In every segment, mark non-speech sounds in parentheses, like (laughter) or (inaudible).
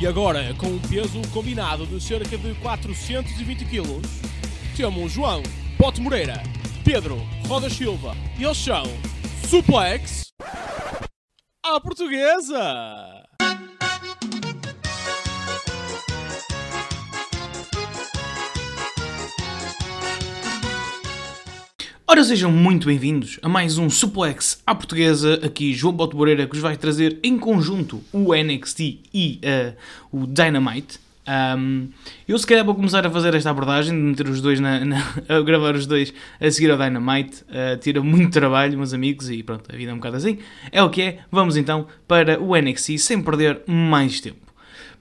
E agora, com um peso combinado de cerca de 420 kg, temos João Pote Moreira, Pedro Roda Silva e eles são Suplex à Portuguesa! Ora, sejam muito bem-vindos a mais um Suplex à Portuguesa. Aqui João Boto Moreira que vos vai trazer em conjunto o NXT e uh, o Dynamite. Um, eu se calhar vou começar a fazer esta abordagem de meter os dois na, na (laughs) a gravar os dois a seguir ao Dynamite. Uh, tira muito trabalho, meus amigos, e pronto, a vida é um bocado assim. É o que é. Vamos então para o NXT sem perder mais tempo.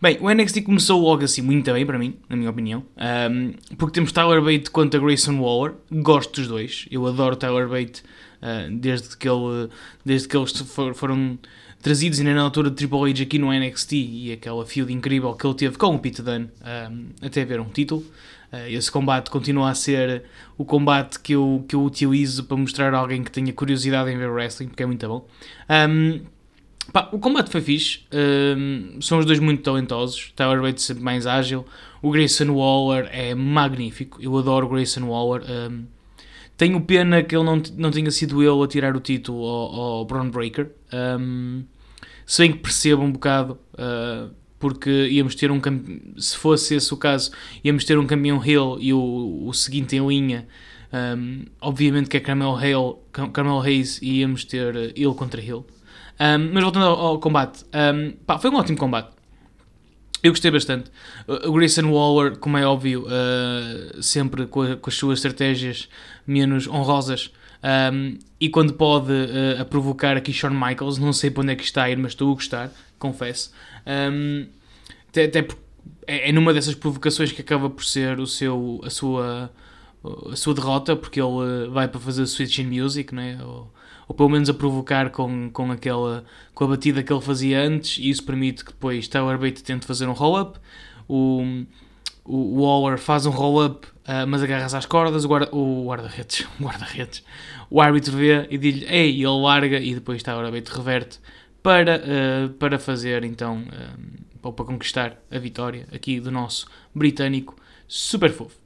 Bem, o NXT começou logo assim muito bem para mim, na minha opinião, um, porque temos Tyler Bate contra Grayson Waller, gosto dos dois, eu adoro Tyler Bate uh, desde, que ele, desde que eles for, foram trazidos ainda na altura de Triple H aqui no NXT e aquela feud incrível que ele teve com o Pete Dunne um, até ver um título. Uh, esse combate continua a ser o combate que eu, que eu utilizo para mostrar a alguém que tenha curiosidade em ver wrestling, porque é muito bom. Um, Pá, o combate foi fixe, um, são os dois muito talentosos, Tyler Bates sempre mais ágil, o Grayson Waller é magnífico, eu adoro o Grayson Waller, um, tenho pena que ele não, não tenha sido ele a tirar o título ao, ao Braun Breaker, um, se bem que percebo um bocado, uh, porque íamos ter um se fosse esse o caso, íamos ter um campeão Hill e o, o seguinte em linha, um, obviamente que é Carmel, Hale, Carmel Hayes e íamos ter ele contra Hill. Um, mas voltando ao, ao combate, um, pá, foi um ótimo combate. Eu gostei bastante. O Grayson Waller, como é óbvio, uh, sempre com, a, com, as suas estratégias menos honrosas um, e quando pode uh, a provocar aqui Shawn Michaels, não sei para onde é que está a ir, mas estou a gostar, confesso. Até, até é, é numa dessas provocações que acaba por ser o seu, a, sua, a sua derrota, porque ele vai para fazer Switch in Music, não é? Ou, ou pelo menos a provocar com, com, aquela, com a batida que ele fazia antes, e isso permite que depois Tyler Bate tente fazer um roll-up. O, o Waller faz um roll-up, uh, mas agarra-se às cordas, o guarda-redes, (laughs) o guarda-redes, o árbitro vê e diz-lhe, ei, e ele larga, e depois Tyler Bate reverte para, uh, para fazer, então, uh, para conquistar a vitória aqui do nosso britânico super fofo.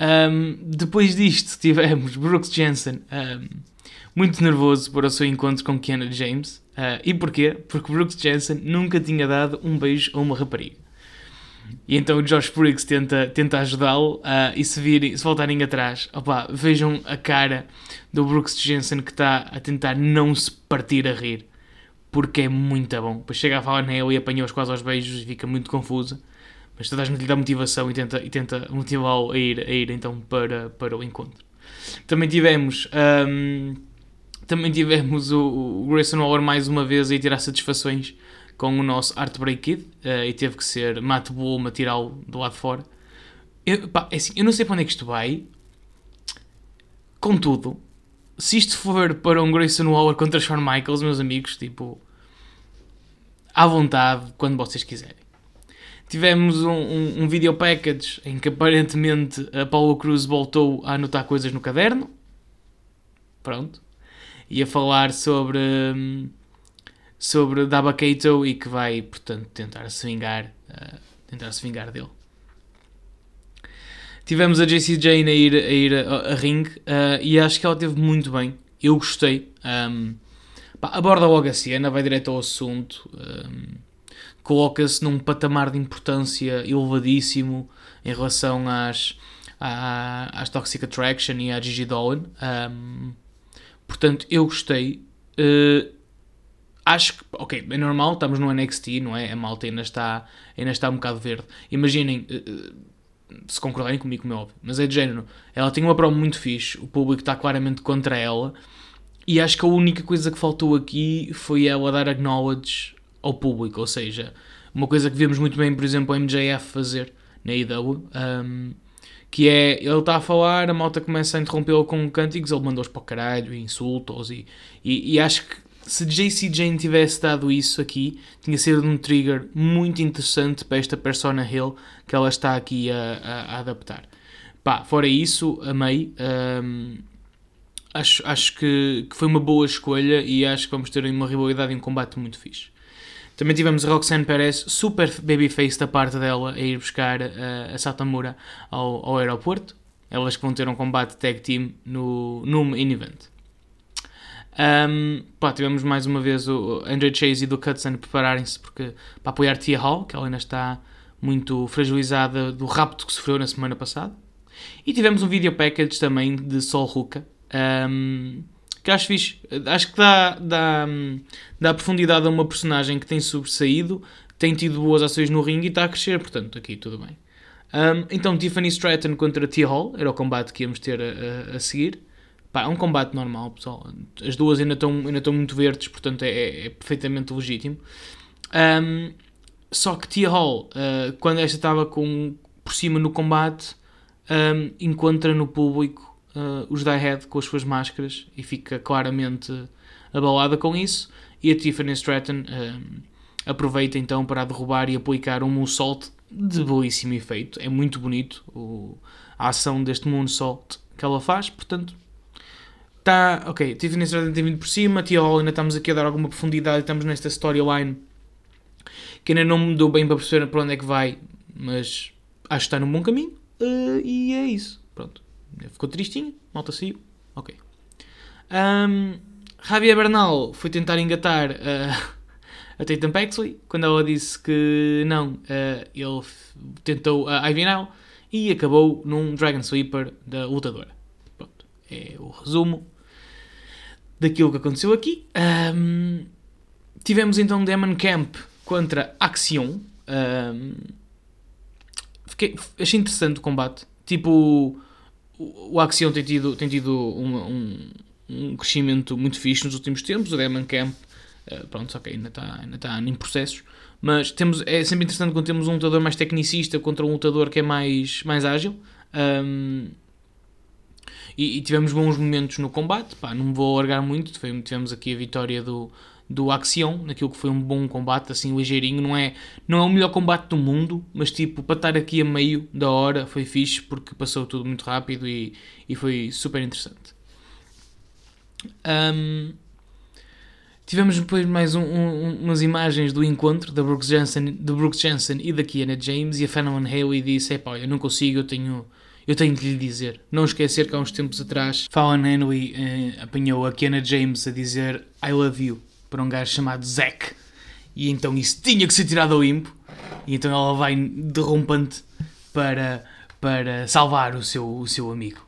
Um, depois disto (laughs) tivemos Brooks Jensen um, muito nervoso para o seu encontro com Keanu James. Uh, e porquê? Porque Brooks Jensen nunca tinha dado um beijo a uma rapariga. E então o Josh Briggs tenta, tenta ajudá-lo uh, e se, virem, se voltarem atrás, opa, vejam a cara do Brooks Jensen que está a tentar não se partir a rir. Porque é muito bom. Depois chega a falar nele e apanhou-os quase aos beijos e fica muito confusa. Mas toda a gente lhe dá motivação e tenta, e tenta motivá-lo a ir, a ir então para, para o encontro. Também tivemos... Um, também tivemos o, Grayson Waller mais uma vez a tirar satisfações com o nosso Heartbreak Kid uh, e teve que ser Matt Bullman a tirá-lo do lado de fora. Eu, pá, é assim, eu não sei para onde é que isto vai. Contudo, se isto for para um Grayson Waller contra Shawn Michaels, meus amigos, tipo, à vontade, quando vocês quiserem. Tivemos um, um, um video package em que aparentemente a Paulo Cruz voltou a anotar coisas no caderno. Pronto ia falar sobre, sobre Daba Kato e que vai, portanto, tentar se vingar, uh, tentar se vingar dele. Tivemos a JC Jane a ir a, ir a, a ring uh, e acho que ela teve muito bem. Eu gostei. Um, pá, aborda logo a cena, vai direto ao assunto. Um, Coloca-se num patamar de importância elevadíssimo em relação às, às Toxic Attraction e à Gigi Dolan. Um, Portanto, eu gostei. Uh, acho que, ok, é normal, estamos no NXT, não é? A malta ainda está, ainda está um bocado verde. Imaginem, uh, se concordarem comigo, como é óbvio, mas é de género. Ela tem uma prova muito fixe, o público está claramente contra ela, e acho que a única coisa que faltou aqui foi ela dar acknowledge ao público, ou seja, uma coisa que vemos muito bem, por exemplo, a MJF fazer na IW. Um, que é, ele está a falar, a malta começa a interrompê-lo com cânticos, ele mandou-os para o caralho, insultos, e, e, e acho que se JC Jane tivesse dado isso aqui, tinha sido um trigger muito interessante para esta persona Hill que ela está aqui a, a, a adaptar. Pá, fora isso, amei. Um, acho acho que, que foi uma boa escolha e acho que vamos ter uma rivalidade e um combate muito fixe. Também tivemos a Roxanne Perez, super babyface da parte dela, a ir buscar uh, a Satamura ao, ao aeroporto. Elas que vão ter um combate tag team no, no main event. Um, pá, tivemos mais uma vez o Andre Chase e do Cutson prepararem-se porque, para apoiar Tia Hall, que ela ainda está muito fragilizada do rapto que sofreu na semana passada. E tivemos um video package também de Sol Ruka, um, que acho fixe. Acho que dá, dá, dá profundidade a uma personagem que tem sobressaído, tem tido boas ações no ringue e está a crescer, portanto, aqui tudo bem. Um, então, Tiffany Stratton contra Tia Hall era o combate que íamos ter a, a, a seguir. Pá, é um combate normal, pessoal. As duas ainda estão, ainda estão muito verdes, portanto é, é, é perfeitamente legítimo. Um, só que Tia Hall, uh, quando esta estava com, por cima no combate, um, encontra no público uh, os Die com as suas máscaras e fica claramente abalada com isso. E a Tiffany Stratton um, aproveita então para derrubar e aplicar um moonsault de belíssimo efeito. É muito bonito o, a ação deste moonsault que ela faz, portanto Tá, ok, Tiffany Stratton tem vindo por cima, Tia Hall ainda estamos aqui a dar alguma profundidade, estamos nesta storyline que ainda não me deu bem para perceber para onde é que vai, mas acho que está num bom caminho uh, e é isso. Pronto, ficou tristinho, malta saiu, ok. Um, Javier Bernal foi tentar engatar uh, (laughs) a Tatum Paxley quando ela disse que não, uh, ele tentou a Ivy Now e acabou num Dragon Sweeper da lutadora. Pronto, é o resumo daquilo que aconteceu aqui. Um, tivemos então Demon Camp contra Axion. Um, fiquei, achei interessante o combate. Tipo, o, Axion tem tido, tem tido um, um, um, crescimento muito fixe nos últimos tempos. O Demon Camp, uh, pronto, ok, ainda está ainda tá em processos. Mas temos, é sempre interessante quando temos um lutador mais tecnicista contra um lutador que é mais, mais ágil. Um, e, e, tivemos bons momentos no combate, pá, não me vou alargar muito, tivemos aqui a vitória do, do Axion, naquilo que foi um bom combate, assim, ligeirinho, não é, não é o melhor combate do mundo, mas tipo, para estar aqui a meio da hora foi fixe, porque passou tudo muito rápido e, e foi super interessante. Um, tivemos depois mais um, um, umas imagens do encontro da Brooks Jensen, do Brooks Jensen e da Kiana James, e a Fallon Haley disse, é pá, eu não consigo, eu tenho eu tenho de lhe dizer. Não esquecer que há uns tempos atrás Fallon Henry eh, apanhou a Kiana James a dizer I love you para um gajo chamado Zack. E então isso tinha que ser tirado ao impo. E então ela vai derrompante para, para salvar o seu, o seu amigo.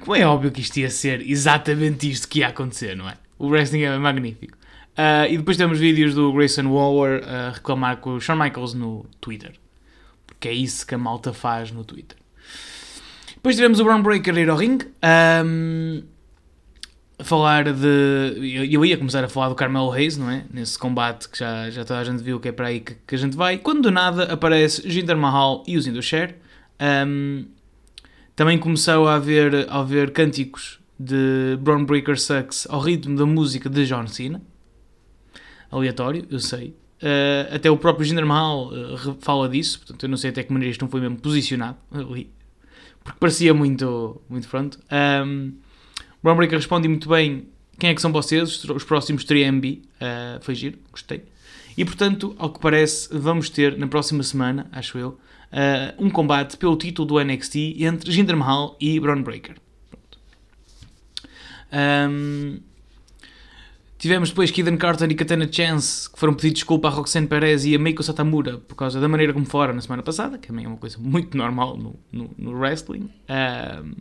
Como é óbvio que isto ia ser exatamente isto que ia acontecer, não é? O wrestling é magnífico. Uh, e depois temos vídeos do Grayson Waller a reclamar com o Shawn Michaels no Twitter que é isso que a malta faz no Twitter. Depois tivemos o Brown Breaker ir ao ring. Um, falar de. Eu, eu, ia começar a falar do Carmelo Reis, não é? Nesse combate que já, já toda a gente viu que é para aí que, que a gente vai. Quando do nada aparece Jinder Mahal e o Zindocher. Um, também começou a haver, a haver cânticos de Brown Breaker Sucks ao ritmo da música de John Cena. Aleatório, eu sei. Uh, até o próprio Jinder Mahal uh, fala disso, portanto eu não sei até que maneira isto não foi mesmo posicionado ali, porque parecia muito, muito pronto. Um, Brown Breaker responde muito bem quem é que são vocês, os próximos 3MB, uh, eh, foi giro, gostei. E portanto, ao que parece, vamos ter na próxima semana, acho eu, um combate pelo título do NXT entre Jinder Mahal e Brown Breaker. Um, Tivemos depois Kiden Carter e Katana Chance, que foram pedir desculpa a Roxanne Perez e a Meiko Satamura por causa da maneira como falaram na semana passada, que também é uma coisa muito normal no, no, no wrestling. Um,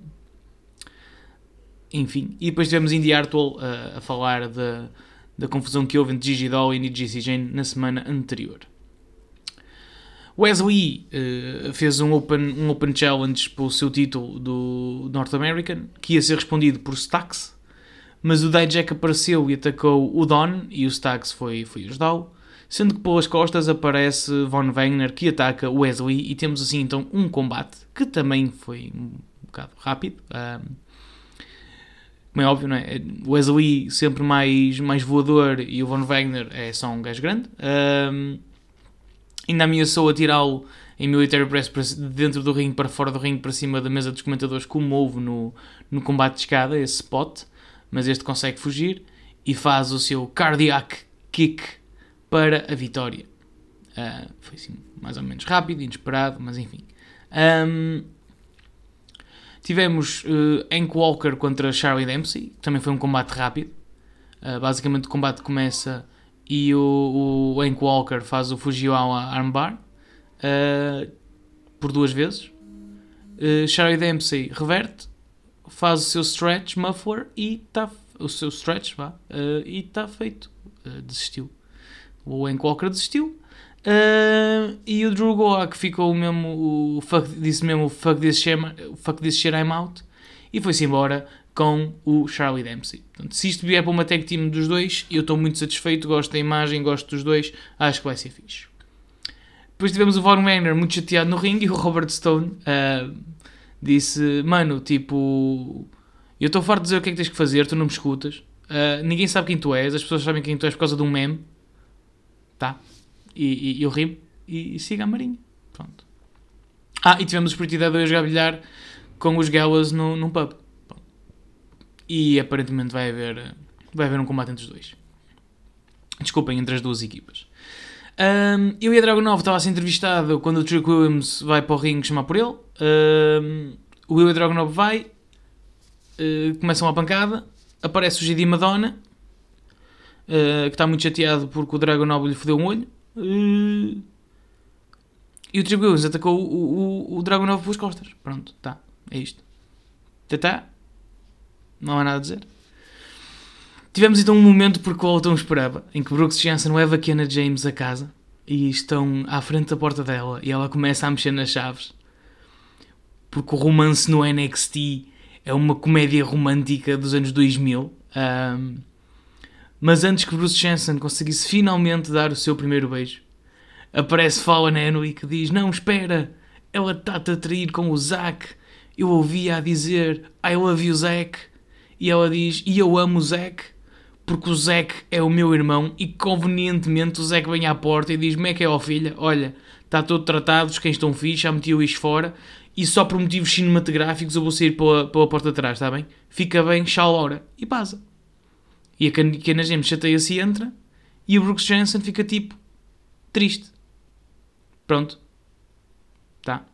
enfim, e depois tivemos Indy Hartwell uh, a falar da, da confusão que houve entre Gigi Doll e GC Jane na semana anterior. Wesley uh, fez um open, um open Challenge pelo seu título do North American, que ia ser respondido por Stax, mas o Dijak apareceu e atacou o Don e o Stax foi, foi ajudá-lo, sendo que pelas costas aparece Von Wagner que ataca Wesley e temos assim então um combate que também foi um bocado rápido. Um, como é óbvio, não é? Wesley sempre mais, mais voador e o Von Wagner é só um gajo grande. Um, ainda ameaçou atirá-lo em Military Press dentro do ringue para fora do ringue para cima da mesa dos comentadores como houve no, no combate de escada, esse spot mas este consegue fugir e faz o seu cardiac kick para a vitória. Uh, foi assim, mais ou menos rápido, inesperado, mas enfim. Um, tivemos uh, Hank Walker contra Charlie Dempsey, também foi um combate rápido. Uh, basicamente o combate começa e o, o Hank Walker faz o Fujiwara armbar uh, por duas vezes. Uh, Charlie Dempsey reverte, faz o seu stretch muffler e está o seu stretch vá, e está feito. desistiu. O Hank Walker desistiu. E o Drew Goa ficou mesmo o fuck, disse mesmo fuck this, shit, fuck this shit I'm out e foi-se embora com o Charlie Dempsey. Portanto, se isto vier para uma tag team dos dois, eu estou muito satisfeito, gosto da imagem, gosto dos dois, acho que vai ser fixe. Depois tivemos o Von Wagner muito chateado no ringue e (laughs) o Robert Stone uh, disse: Mano, tipo, eu estou farto de dizer o que é que tens que fazer, tu não me escutas, uh, ninguém sabe quem tu és, as pessoas sabem quem tu és por causa de um meme, tá? E, e eu e, e siga a Marinha. Pronto. Ah, e tivemos os Pretty Dead 2 a bilhar com os Gallows no, num pub e aparentemente vai haver, vai haver um combate entre os dois. Desculpem, entre as duas equipas. Um, eu e a Dragonov estava a ser entrevistado quando o Trick Williams vai para o ringue chamar por ele. Um, o Will e Dragonov vai, uh, começam a pancada, aparece o GD Madonna, uh, que está muito chateado porque o Dragonov lhe fodeu um olho. Uh, e o Williams atacou o, o, o Dragonov pelas costas. Pronto, tá, é isto. Tá. Não há nada a dizer. Tivemos então um momento por qual tão esperava, em que Brooks Jensen leva Kenna James a casa e estão à frente da porta dela e ela começa a mexer nas chaves. Porque o romance no NXT é uma comédia romântica dos anos 2000. Um, mas antes que Bruce Jensen conseguisse finalmente dar o seu primeiro beijo, aparece Fallon Henry que diz: Não, espera, ela está-te a trair com o Zack. Eu ouvia a dizer I love you, Zack e ela diz: E eu amo o Zack porque o Zack é o meu irmão e convenientemente o Zack vem à porta e diz: Como é que é, ó filha? Olha, está todo tratado, os cães estão fixos, já meti o isto fora e só por motivos cinematográficos eu vou sair pela, pela porta de trás, está bem? Fica bem, tchau, Laura. E passa. E a Kenna James chateia-se e entra e o Brooks Jensen fica tipo triste. Pronto. Tá.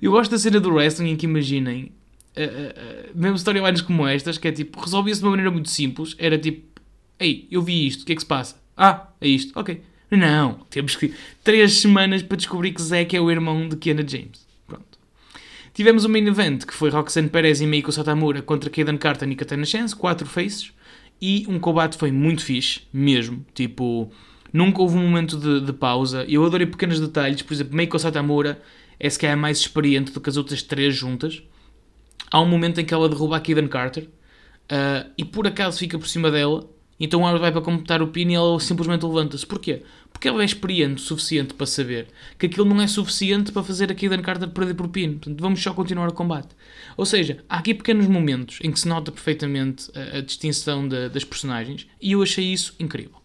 Eu gosto da cena do wrestling em que imaginem uh, uh, mesmo storylines como estas, que é tipo, resolvia-se de uma maneira muito simples, era tipo, ei, eu vi isto, o que é que se passa? Ah, é isto, ok. Não, temos que três semanas para descobrir que Zack é o irmão de Kiana James. Tivemos o main event, que foi Roxanne Perez e Meiko Satamura contra Kaden Carter e Katana Chance, quatro faces, e um combate foi muito fixe, mesmo, tipo... Nunca houve um momento de, de, pausa. Eu adorei pequenos detalhes. Por exemplo, Meiko Satamura é se calhar mais experiente do que as outras três juntas há um momento em que ela derruba a Kaden Carter uh, e por acaso fica por cima dela. Então ela vai para completar o pin e ela simplesmente levanta-se. Porquê? Porque ela é experiente o suficiente para saber que aquilo não é suficiente para fazer a Kaden Carter perder por pin. Portanto, vamos só continuar o combate. Ou seja, há aqui pequenos momentos em que se nota perfeitamente a, a distinção de, das personagens e eu achei isso incrível.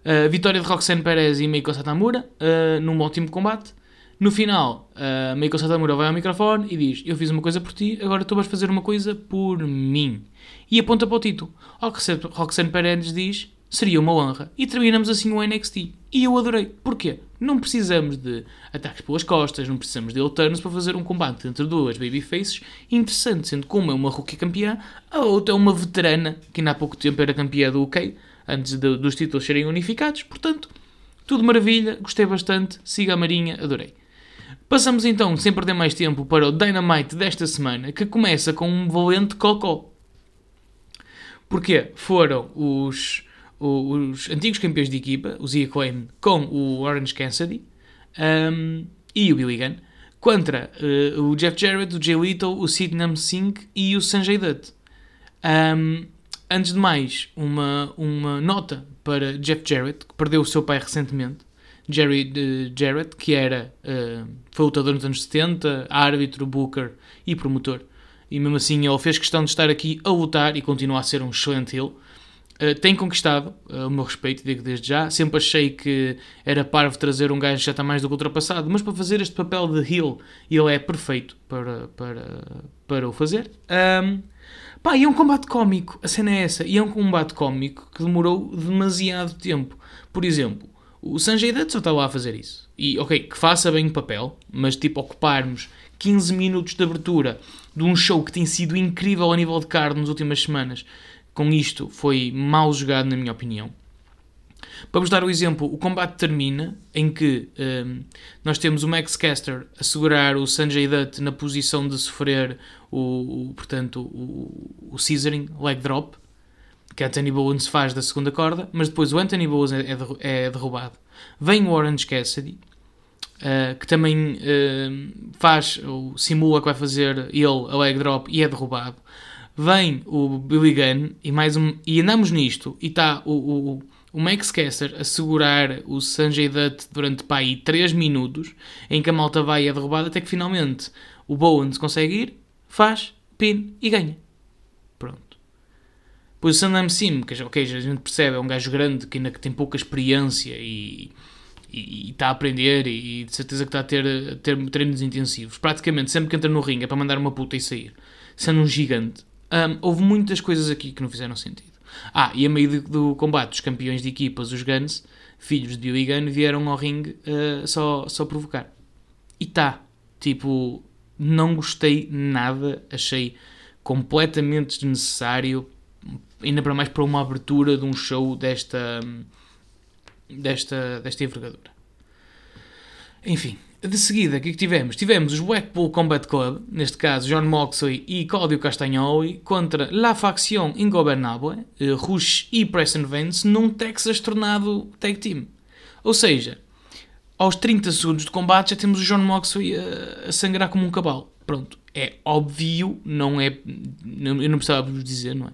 Uh, vitória de Roxanne Perez e Meiko Satamura uh, num ótimo combate. No final, uh, Meiko Satamura vai ao microfone e diz: Eu fiz uma coisa por ti, agora tu vais fazer uma coisa por mim. E aponta para o título. Ao que Roxanne Perez diz: Seria uma honra. E terminamos assim o NXT. E eu adorei. Porquê? Não precisamos de ataques pelas costas, não precisamos de alternos para fazer um combate entre duas babyfaces interessante, sendo que uma é uma rookie campeã, a outra é uma veterana que ainda há pouco tempo era campeã do UK, antes de, dos títulos serem unificados. Portanto, tudo maravilha, gostei bastante, siga a Marinha, adorei. Passamos então, sem perder mais tempo, para o Dynamite desta semana, que começa com um valente cocó. Porquê? Foram os, os antigos campeões de equipa, os Acclaim, com o Orange Cassidy um, e o Billy Gunn, contra uh, o Jeff Jarrett, o Jay Little, o Sidnam Singh e o Sanjay Dutt. Um, antes de mais, uma, uma nota para Jeff Jarrett, que perdeu o seu pai recentemente. Jerry uh, Jarrett, que era, uh, foi lutador nos anos 70, árbitro, booker e promotor. E mesmo assim ele fez questão de estar aqui a lutar e continua a ser um excelente heel. Uh, tem conquistado uh, o meu respeito, digo desde já. Sempre achei que era parvo trazer um gajo que já está mais do que ultrapassado, mas para fazer este papel de heel, ele é perfeito para, para, para o fazer. Um, Pá, e é um combate cómico, a cena é essa, e é um combate cómico que demorou demasiado tempo. Por exemplo, o Sanjay Dutt só está lá a fazer isso. E, ok, que faça bem o papel, mas tipo, ocuparmos 15 minutos de abertura de um show que tem sido incrível a nível de card nas últimas semanas, com isto foi mal jogado, na minha opinião. Para vos dar o exemplo, o combate termina em que um, nós temos o Max Caster a segurar o Sanjay Dutt na posição de sofrer o, o portanto, o, o Scissoring, leg drop, que Anthony Bowens faz da segunda corda, mas depois o Anthony Bowens é, é derrubado. Vem o Orange Cassidy, uh, que também uh, faz, ou simula que vai fazer ele a leg drop e é derrubado. Vem o Billy Gunn e mais um, e andamos nisto e está o, o o Max Caster a segurar o Sanjay Dutt durante pá, aí 3 minutos, em que a malta vai e é derrubada, até que finalmente o Bowens consegue ir, faz, pin e ganha. Pois o Sandam Sim, que okay, a gente percebe, é um gajo grande que ainda tem pouca experiência e está a aprender e, e, de certeza que está a ter, a ter treinos intensivos. Praticamente sempre que entra no ringue é para mandar uma puta e sair. Sendo um gigante. Um, houve muitas coisas aqui que não fizeram sentido. Ah, e a meio do, do combate, os campeões de equipas, os Guns, filhos de Billy Gunn, vieram ao ringue uh, só, só provocar. E tá, tipo, não gostei nada, achei completamente desnecessário, ainda para mais para uma abertura de um show desta, desta, desta envergadura. Enfim, de seguida, o que é que tivemos? Tivemos os Blackpool Combat Club, neste caso John Moxley e Claudio Castagnoli, contra La Facción Ingobernable, uh, Rush e Preston Vance, num Texas Tornado Tag Team. Ou seja, aos 30 segundos de combate já temos o John Moxley a, a sangrar como um cavalo. Pronto, é óbvio, não é. Eu não precisava vos dizer, não é?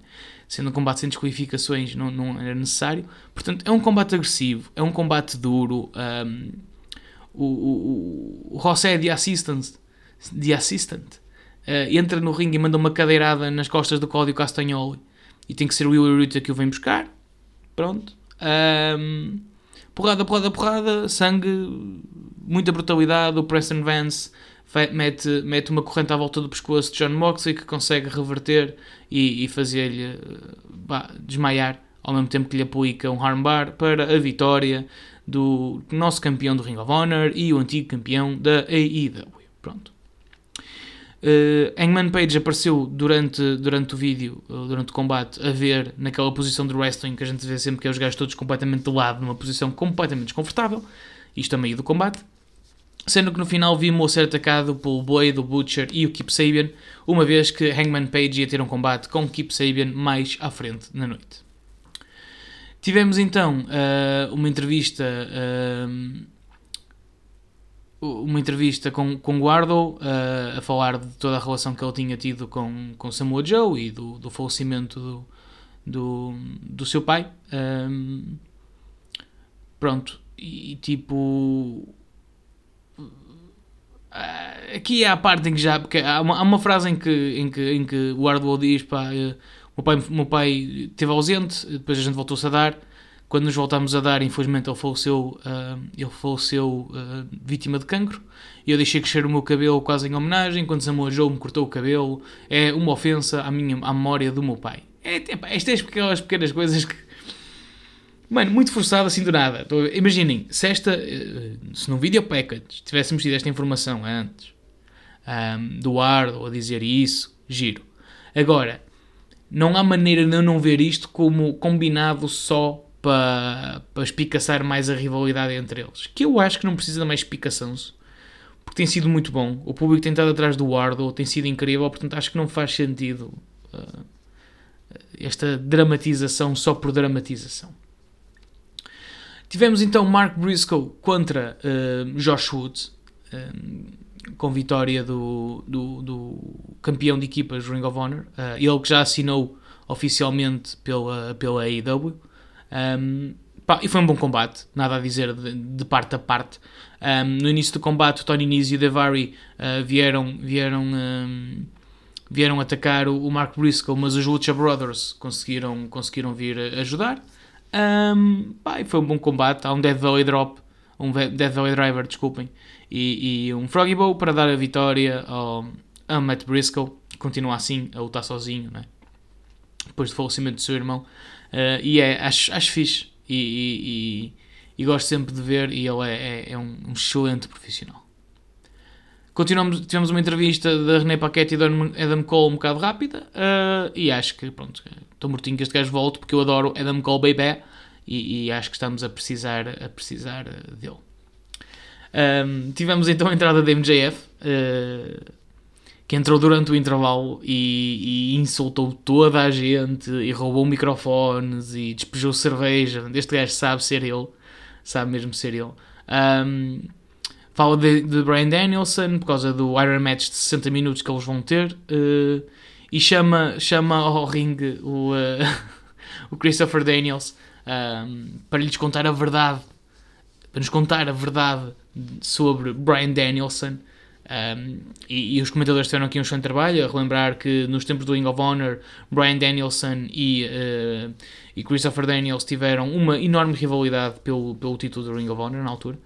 Sendo um combate sem desqualificações, não, não era necessário. Portanto, é um combate agressivo, é um combate duro. Um, o, o, o José de Assistant, de Assistant uh, entra no ringue e manda uma cadeirada nas costas do Cláudio Castagnoli e tem que ser o Will Rita que o vem buscar. Pronto. Um, porrada, porrada, porrada, sangue, muita brutalidade. O Preston Vance mete, mete uma corrente à volta do pescoço de John Moxley que consegue reverter e, e fazer-lhe uh, desmaiar ao mesmo tempo que lhe aplica um armbar para a vitória do nosso campeão do Ring of Honor e o antigo campeão da AEW. Pronto. Uh, Hangman Page apareceu durante, durante o vídeo, durante o combate, a ver naquela posição de wrestling que a gente vê sempre que é os gajos todos completamente de lado, numa posição completamente desconfortável, isto a meio do combate. Sendo que no final vimos ser atacado pelo Blade, o Butcher e o Keep Sabian, uma vez que Hangman Page ia ter um combate com Keep Sabian mais à frente na noite. Tivemos então uh, uma entrevista. Uh, uma entrevista com, com Guardo uh, a falar de toda a relação que ele tinha tido com, com Samoa Joe e do, do falecimento do, do, do seu pai. Um, pronto, e tipo. Aqui há a parte em que já. Porque há, uma, há uma frase em que, em que, em que o Wardlow diz: pá, meu pai, meu pai esteve ausente, depois a gente voltou-se a dar. Quando nos voltámos a dar, infelizmente ele faleceu, uh, ele faleceu uh, vítima de cancro. E eu deixei crescer o meu cabelo quase em homenagem. Quando Samuel Joe me cortou o cabelo, é uma ofensa à, minha, à memória do meu pai. É, é, estas são aquelas pequenas coisas que. Mano, muito forçado assim do nada. Imaginem, se esta. Eh, se no video package tivéssemos tido esta informação antes um, do Ardo a dizer isso, giro. Agora, não há maneira de eu não ver isto como combinado só para, para espicaçar mais a rivalidade entre eles. Que eu acho que não precisa de mais espicação, porque tem sido muito bom. O público tem estado atrás do Wardle, tem sido incrível, portanto acho que não faz sentido uh, esta dramatização só por dramatização. Tivemos então Mark Briscoe contra uh, Josh Woods. Uh, com vitória do, do, do, campeão de equipas Ring of Honor, uh, ele que já assinou oficialmente pela, pela AEW. Um, pá, e foi um bom combate, nada a dizer de, de parte a parte. Um, no início do combate, Tony Nese e o Devari uh, vieram, vieram, um, vieram atacar o, o Mark Briscoe, mas os Lucha Brothers conseguiram, conseguiram vir ajudar. Um, pá, e foi um bom combate. Há um Dead Valley Drop, um Dead Valley Driver, desculpem, e, e um Froggy Bow para dar a vitória ao, a Matt Briscoe. Continua assim a lutar sozinho, né? depois do falecimento do seu irmão. Uh, e é, acho, acho fixe. E, e, e, gosto sempre de ver. E ele é, é, é um, um, excelente profissional. Continuamos, tivemos uma entrevista da René Paquette e do Adam Cole um bocado rápida. Uh, e acho que, pronto, estou mortinho que este gajo volte porque eu adoro Adam Cole Baby. E, e acho que estamos a precisar, a precisar dele. Um, tivemos então a entrada da MJF. Uh, que entrou durante o intervalo e, e, insultou toda a gente e roubou microfones e despejou cerveja. Este gajo sabe ser ele, sabe mesmo ser ele. Um, fala de, de, Brian Danielson por causa do Iron Match de 60 minutos que eles vão ter uh, e chama, chama ao ringue o, uh, (laughs) o Christopher Daniels um, para lhes contar a verdade, para nos contar a verdade sobre Brian Danielson. Um, e, e, os comentadores tiveram aqui um excelente trabalho, a relembrar que nos tempos do Ring of Honor, Brian Danielson e, uh, e Christopher Daniels tiveram uma enorme rivalidade pelo, pelo título do Ring of Honor na altura.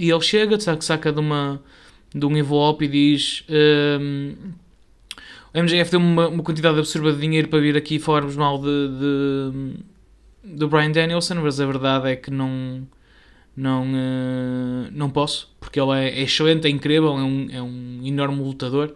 E ele chega, saca, saca de, uma, de um envelope e diz: um, O MJF deu-me uma, uma, quantidade absurda de dinheiro para vir aqui falarmos mal de, de, de Brian Danielson, mas a verdade é que não não, uh, não posso, porque ele é, é, excelente, é incrível, é um, é um enorme lutador.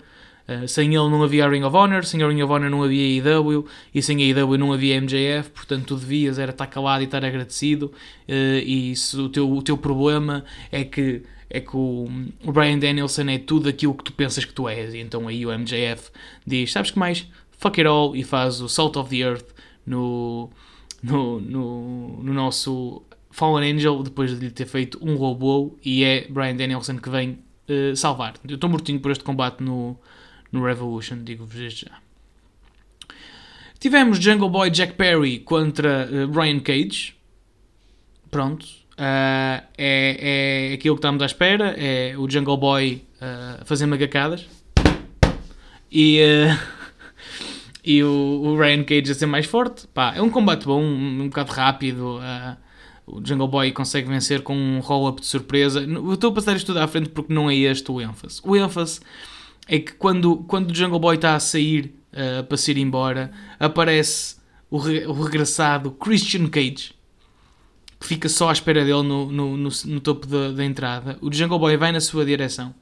Uh, sem ele não havia Ring of Honor, sem a Ring of Honor não havia AEW e sem a AEW não havia MJF, portanto tu devias era estar calado e estar agradecido. Uh, e se o teu, o teu problema é que, é que o, o Brian Danielson é tudo aquilo que tu pensas que tu és, e então aí o MJF diz: Sabes que mais? Fuck it all, e faz o Salt of the Earth no, no, no, no nosso Fallen Angel depois de lhe ter feito um robô e é Brian Danielson que vem uh, salvar. Eu estou mortinho por este combate no, no Revolution, digo-vos já. Tivemos Jungle Boy Jack Perry contra uh, Brian Cage. Pronto. Uh, é, é aquilo que estamos à espera. É o Jungle Boy uh, fazer magacadas. E, (laughs) e o, o Cage a ser mais forte. Pá, é um combate bom, um, um bocado rápido. Uh, o Jungle Boy consegue vencer com um roll-up de surpresa. Eu estou a passar isto tudo à frente porque não é este o ênfase. O ênfase é que quando, quando o Jungle Boy está a sair uh, para se ir embora, aparece o, re, o, regressado Christian Cage, que fica só à espera dele no, no, no, no topo da, da, entrada. O Jungle Boy vai na sua direção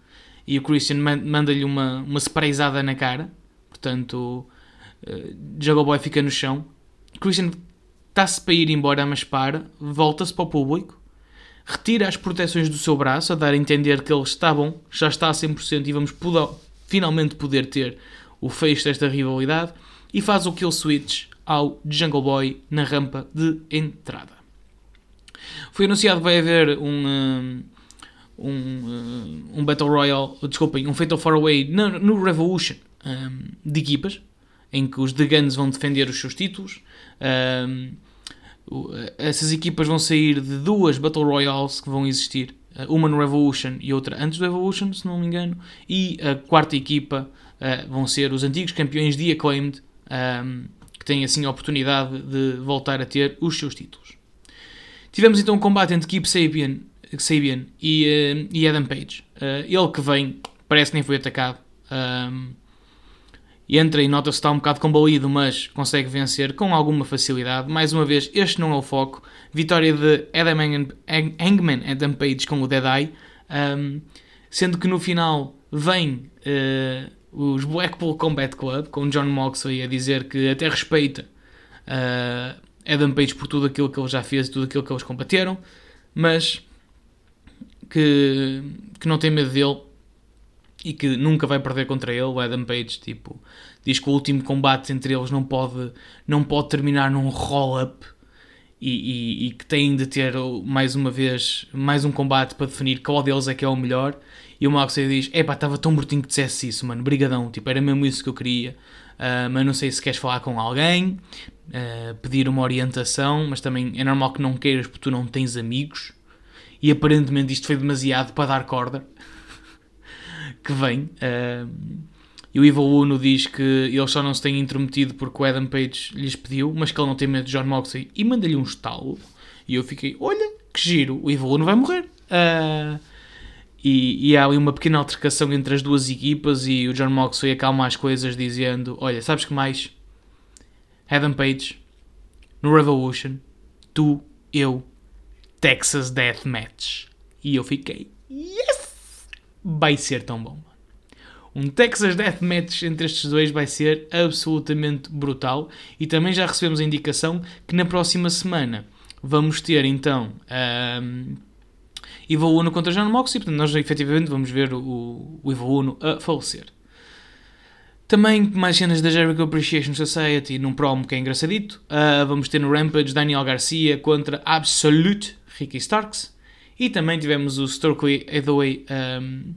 e o Christian manda-lhe uma, uma sprayzada na cara. Portanto, uh, Jungle Boy fica no chão. Christian está-se para ir embora, mas para, volta-se para o público, retira as proteções do seu braço, a dar a entender que ele está bom, já está a 100% e vamos poder, finalmente poder ter o fecho desta rivalidade, e faz o kill switch ao Jungle Boy na rampa de entrada. Foi anunciado que vai haver um, um, um, Battle Royale, desculpem, um Fatal 4-Way no, no, Revolution um, de equipas, em que os The Guns vão defender os seus títulos. Um, essas equipas vão sair de duas Battle Royales que vão existir. Uma no Revolution e outra antes do Revolution, se não me engano. E a quarta equipa uh, vão ser os antigos campeões de Acclaimed, um, que têm assim a oportunidade de voltar a ter os seus títulos. Tivemos então um combate entre Keep Sabian, Sabian e, uh, e Adam Page. Uh, ele que vem, parece que nem foi atacado. Um, entra e nota-se que está um bocado combalido, mas consegue vencer com alguma facilidade. Mais uma vez, este não é o foco. Vitória de Adam Hangman Adam Page com o Dead Eye, um, sendo que no final vem uh, os Blackpool Combat Club com John Moxley a dizer que até respeita uh, Adam Page por tudo aquilo que ele já fez e tudo aquilo que eles combateram, mas que, que não tem medo dele e que nunca vai perder contra ele. O Adam Page tipo, diz que o último combate entre eles não pode, não pode terminar num roll-up e, e, e, que tem de ter mais uma vez mais um combate para definir qual deles é que é o melhor. E o Moxley diz: Epá, estava tão mortinho que dissesse isso, mano, brigadão, tipo, era mesmo isso que eu queria. Uh, mas não sei se queres falar com alguém, uh, pedir uma orientação, mas também é normal que não queiras porque tu não tens amigos. E aparentemente isto foi demasiado para dar corda que vem. Uh, e o Evil Uno diz que ele só não se tem intrometido porque o Adam Page lhes pediu, mas que ele não tem medo de John Moxley e manda-lhe um estalo. E eu fiquei, olha, que giro, o Evil Uno vai morrer. Uh, e, e, há ali uma pequena altercação entre as duas equipas e o John Moxley acalma as coisas dizendo, olha, sabes que mais? Adam Page, no Revolution, tu, eu, Texas Death Match. E eu fiquei, yes! Vai ser tão bom. Um Texas Death Match entre estes dois vai ser absolutamente brutal. E também já recebemos a indicação que na próxima semana vamos ter então um, Evil Uno contra John Moxley. Portanto, nós efetivamente vamos ver o, o Evil Uno a falecer. Também mais cenas da Jericho Appreciation Society num promo que é engraçadito. Uh, vamos ter no Rampage Daniel Garcia contra Absolute Ricky Starks. E também tivemos o Stokely Hathaway um,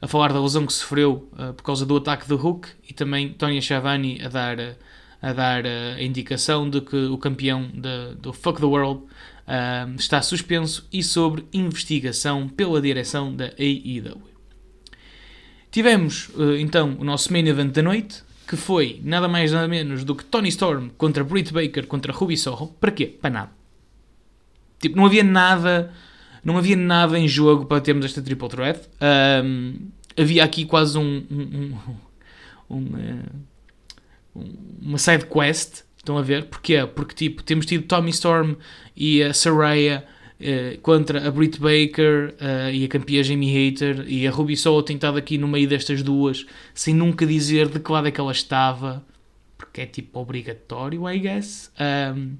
a falar da lesão que sofreu uh, por causa do ataque do Hook e também Tony Schiavone a dar, a dar a indicação de que o campeão de, do Fuck the World uh, está suspenso e sobre investigação pela direção da AEW. Tivemos uh, então o nosso main event da noite, que foi nada mais nada menos do que Tony Storm contra Britt Baker contra Ruby Soho. Para quê? Para nada. Tipo, não havia nada não havia nada em jogo para termos esta triple threat. Um, havia aqui quase um, um, um, um uma side quest. Estão a ver? Porquê? Porque tipo, temos tido Tommy Storm e a Saraya uh, contra a Britt Baker uh, e a campeã Jamie Hater e a Ruby Soho tem estado aqui no meio destas duas sem nunca dizer de que lado é que ela estava porque é tipo obrigatório, I guess. Um,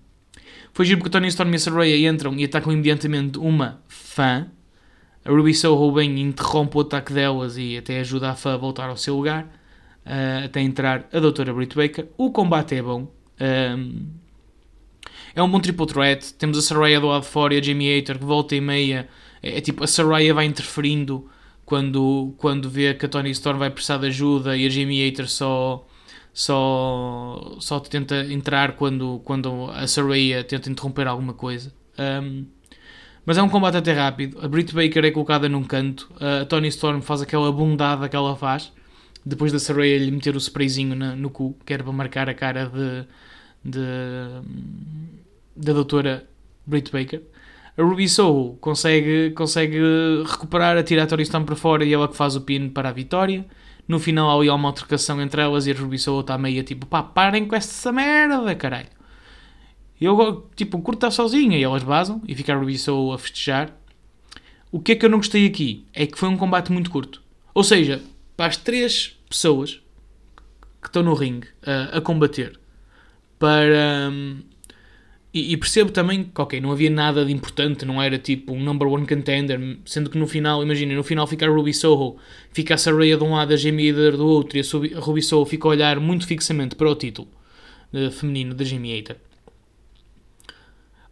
foi giro porque o Tony Storm e a Saraya entram e atacam imediatamente uma fã. A Ruby Soho bem interrompe o ataque delas e até ajuda a fã a voltar ao seu lugar. Uh, até entrar a Doutora Britt Baker. O combate é bom. Um, é um bom triple threat. Temos a Saraya do lado de fora e a Jamie Hater que volta e meia. É, é tipo, a Saraya vai interferindo quando, quando vê que a Tony Storm vai precisar de ajuda e a Jamie Hater só só, só tenta entrar quando, quando a Saraya tenta interromper alguma coisa. Um, mas é um combate até rápido. A Britt Baker é colocada num canto. A Tony Storm faz aquela bundada que ela faz. Depois da Saraya lhe meter o sprayzinho na, no cu, que era para marcar a cara de, de da doutora Britt Baker. A Ruby Soul consegue, consegue recuperar, atirar a Tony Storm para fora e ela que faz o pin para a vitória. No final há uma altercação entre elas e a Ruby Soul está meio tipo, pá, parem com essa merda, caralho. Eu, tipo, curto estar sozinha e elas vazam e fica a Ruby Soul a festejar. O que é que eu não gostei aqui? É que foi um combate muito curto. Ou seja, para as três pessoas que estão no ringue uh, a combater, para... Um, e, e, percebo também que, ok, não havia nada de importante, não era tipo um number one contender, sendo que no final, imagina, no final fica a Ruby Soho, fica a Saraya de um lado, a Jamie Hater do outro, e a Ruby Soho fica a olhar muito fixamente para o título uh, feminino da Jamie Hater.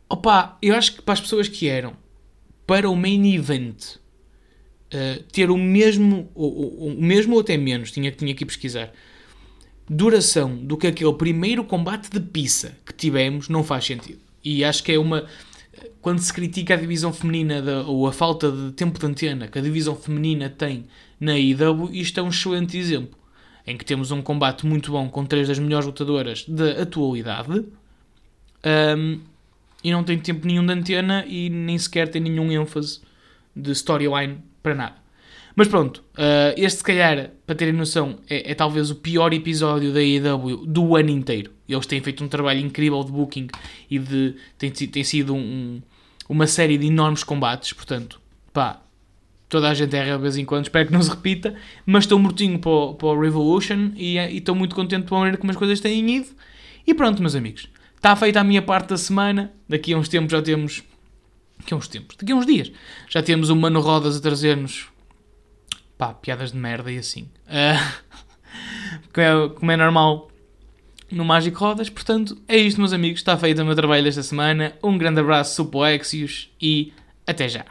Opa, eu acho que para as pessoas que eram para o main event uh, ter o mesmo, o, o, o mesmo ou até menos, tinha, tinha que pesquisar, duração do que aquele primeiro combate de pizza que tivemos não faz sentido. E acho que é uma. Quando se critica a divisão feminina da, ou a falta de tempo de antena que a divisão feminina tem na IW, isto é um excelente exemplo. Em que temos um combate muito bom com três das melhores lutadoras da atualidade um, e não tem tempo nenhum de antena e nem sequer tem nenhum ênfase de storyline para nada. Mas pronto, uh, este se calhar, para terem noção, é, é, talvez o pior episódio da AEW do ano inteiro. Eles têm feito um trabalho incrível de booking e de, tem, tem sido um, uma série de enormes combates, portanto, pá, toda a gente erra de vez em quando, espero que não se repita, mas estou mortinho para o, para o Revolution e, e estou muito contente com a maneira como as coisas têm ido. E pronto, meus amigos, está feita a minha parte da semana, daqui a uns tempos já temos... Daqui a uns tempos, daqui a uns dias, já temos o Mano Rodas a trazer-nos pá, piadas de merda e assim. (laughs) Uh, como, é, normal no Mágico Rodas. Portanto, é isto, meus amigos. Está feito o meu trabalho desta semana. Um grande abraço, Supo Exios e até já.